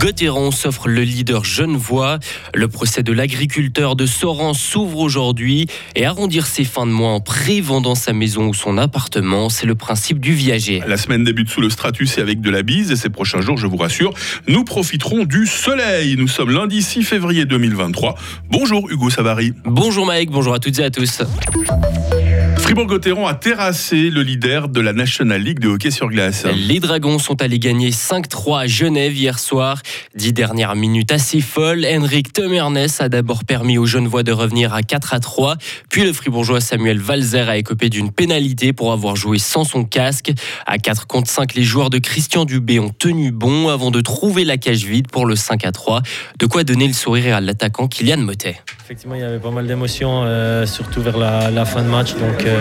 Gauthieron s'offre le leader Genevois. Le procès de l'agriculteur de Soran s'ouvre aujourd'hui et arrondir ses fins de mois en pré-vendant sa maison ou son appartement, c'est le principe du viager. La semaine débute sous le stratus et avec de la bise et ces prochains jours, je vous rassure, nous profiterons du soleil. Nous sommes lundi 6 février 2023. Bonjour Hugo Savary. Bonjour Mike, bonjour à toutes et à tous. Fribourg-Gotteron a terrassé le leader de la National League de hockey sur glace. Les Dragons sont allés gagner 5-3 à Genève hier soir. Dix dernières minutes assez folles. Henrik Temernes a d'abord permis aux Genevois de revenir à 4 3. Puis le Fribourgeois Samuel Valzer a écopé d'une pénalité pour avoir joué sans son casque. À 4 contre 5, les joueurs de Christian Dubé ont tenu bon avant de trouver la cage vide pour le 5 3. De quoi donner le sourire à l'attaquant Kylian Motet. Effectivement, il y avait pas mal d'émotions, euh, surtout vers la, fin de match. Donc, euh,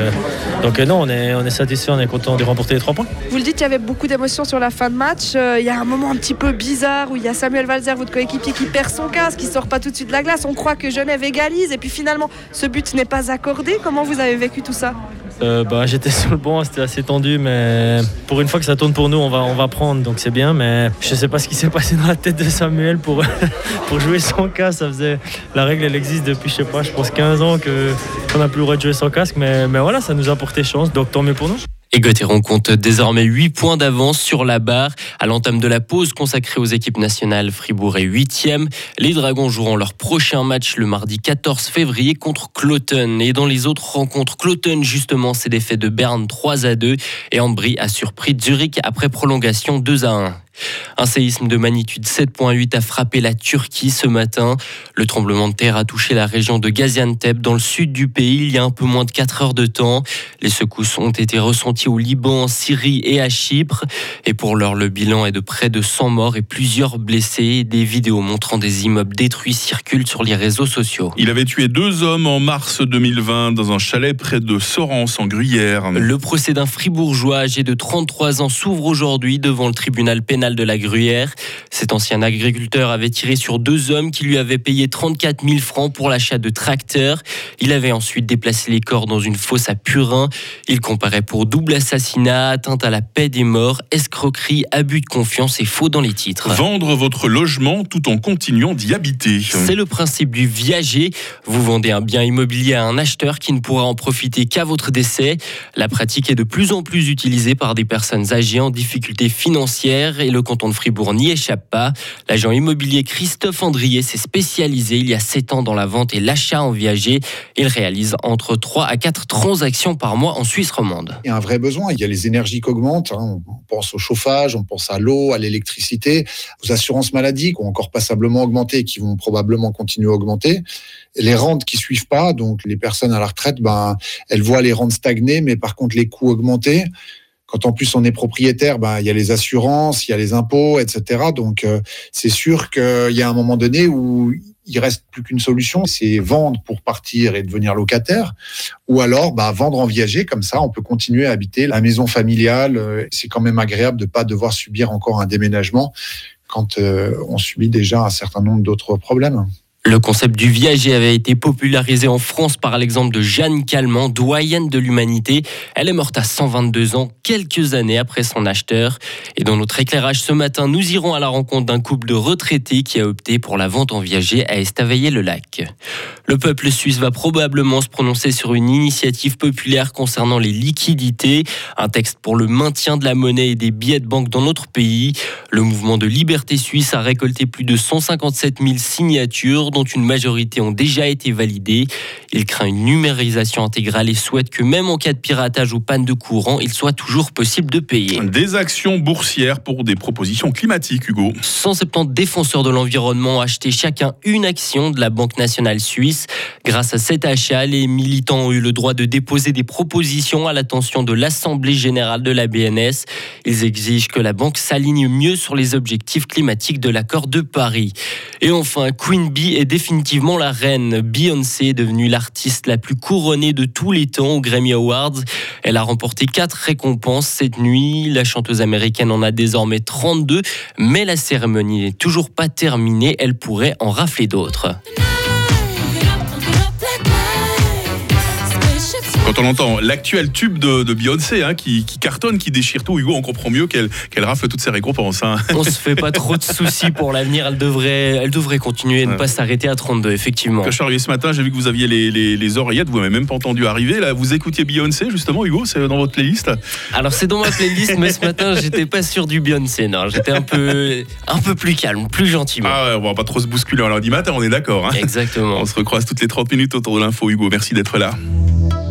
donc euh, non, on est, satisfait, on est content de remporter les trois points. Vous le dites, il y avait beaucoup d'émotions sur la fin de match. il y a un moment un petit peu bizarre où il y a Samuel Valzer, votre coéquipier, qui perd son casque, qui sort pas tout de suite de la glace. On croit que Genève égalise et puis finalement, ce but n'est pas accordé. Comment vous avez vécu tout ça? Euh, bah, J'étais sur le banc, c'était assez tendu, mais pour une fois que ça tourne pour nous, on va, on va prendre, donc c'est bien. Mais je ne sais pas ce qui s'est passé dans la tête de Samuel pour, jouer sans casque. La règle, elle existe depuis, je sais pas, je pense 15 ans qu'on n'a plus le droit de jouer sans casque, mais, mais voilà, ça nous a porté chance, donc tant mieux pour nous. Et Gauthieron compte désormais 8 points d'avance sur la barre. À l'entame de la pause consacrée aux équipes nationales, Fribourg est 8e. Les Dragons joueront leur prochain match le mardi 14 février contre Cloton. Et dans les autres rencontres, Cloton justement s'est défait de Berne 3 à 2 et Ambry a surpris Zurich après prolongation 2 à 1. Un séisme de magnitude 7.8 a frappé la Turquie ce matin. Le tremblement de terre a touché la région de Gaziantep dans le sud du pays il y a un peu moins de 4 heures de temps. Les secousses ont été ressenties au Liban, en Syrie et à Chypre. Et pour l'heure, le bilan est de près de 100 morts et plusieurs blessés. Des vidéos montrant des immeubles détruits circulent sur les réseaux sociaux. Il avait tué deux hommes en mars 2020 dans un chalet près de Sorens en Gruyère. Le procès d'un fribourgeois âgé de 33 ans s'ouvre aujourd'hui devant le tribunal pénal de la Gruyère. Cet ancien agriculteur avait tiré sur deux hommes qui lui avaient payé 34 000 francs pour l'achat de tracteurs. Il avait ensuite déplacé les corps dans une fosse à Purin. Il comparait pour double assassinat, atteinte à la paix des morts, escroquerie, abus de confiance et faux dans les titres. Vendre votre logement tout en continuant d'y habiter. C'est le principe du viager. Vous vendez un bien immobilier à un acheteur qui ne pourra en profiter qu'à votre décès. La pratique est de plus en plus utilisée par des personnes âgées en difficulté financière et le canton de Fribourg n'y échappe pas. L'agent immobilier Christophe Andrier s'est spécialisé il y a 7 ans dans la vente et l'achat en viager. Il réalise entre 3 à 4 transactions par mois en Suisse romande. Il y a un vrai besoin. Il y a les énergies qui augmentent. Hein. On pense au chauffage, on pense à l'eau, à l'électricité, aux assurances maladie qui ont encore passablement augmenté et qui vont probablement continuer à augmenter. Les rentes qui suivent pas, donc les personnes à la retraite, ben, elles voient les rentes stagner, mais par contre les coûts augmenter. Quand en plus on est propriétaire, ben, il y a les assurances, il y a les impôts, etc. Donc euh, c'est sûr qu'il y a un moment donné où il reste plus qu'une solution, c'est vendre pour partir et devenir locataire, ou alors bah, vendre en viager, comme ça on peut continuer à habiter la maison familiale. Euh, c'est quand même agréable de pas devoir subir encore un déménagement quand euh, on subit déjà un certain nombre d'autres problèmes. Le concept du viager avait été popularisé en France par l'exemple de Jeanne Calment, doyenne de l'humanité. Elle est morte à 122 ans, quelques années après son acheteur. Et dans notre éclairage ce matin, nous irons à la rencontre d'un couple de retraités qui a opté pour la vente en viager à Estavayer-le-Lac. Le peuple suisse va probablement se prononcer sur une initiative populaire concernant les liquidités, un texte pour le maintien de la monnaie et des billets de banque dans notre pays. Le mouvement de liberté suisse a récolté plus de 157 000 signatures dont une majorité ont déjà été validées. Il craint une numérisation intégrale et souhaite que même en cas de piratage ou panne de courant, il soit toujours possible de payer. Des actions boursières pour des propositions climatiques, Hugo. 170 défenseurs de l'environnement ont acheté chacun une action de la Banque nationale suisse. Grâce à cet achat, les militants ont eu le droit de déposer des propositions à l'attention de l'Assemblée générale de la BNS. Ils exigent que la banque s'aligne mieux sur les objectifs climatiques de l'accord de Paris. Et enfin, Queen Bee est définitivement la reine. Beyoncé est devenue l'artiste la plus couronnée de tous les temps aux Grammy Awards. Elle a remporté quatre récompenses cette nuit. La chanteuse américaine en a désormais 32, mais la cérémonie n'est toujours pas terminée. Elle pourrait en rafler d'autres. Quand on entend l'actuel tube de, de Beyoncé hein, qui, qui cartonne, qui déchire tout, Hugo, on comprend mieux qu'elle rafle toutes ses récompenses. Hein. On se fait pas trop de soucis pour l'avenir. Elle devrait, elle devrait continuer et ne Ouais. pas s'arrêter à 32, effectivement. Quand je suis arrivé ce matin, j'ai vu que vous aviez les, les, les oreillettes, vous m'avez même pas entendu arriver. Là, vous écoutiez Beyoncé, justement, Hugo, c'est dans votre playlist? Alors c'est dans ma playlist, mais ce matin j'étais pas sûr du Beyoncé. Non, j'étais un peu, un peu plus calme, plus gentiment. Ah ouais, on va pas trop se bousculer en lundi matin, on est d'accord. Hein. Exactement. On se recroise toutes les 30 minutes autour de l'info, Hugo. Merci d'être là.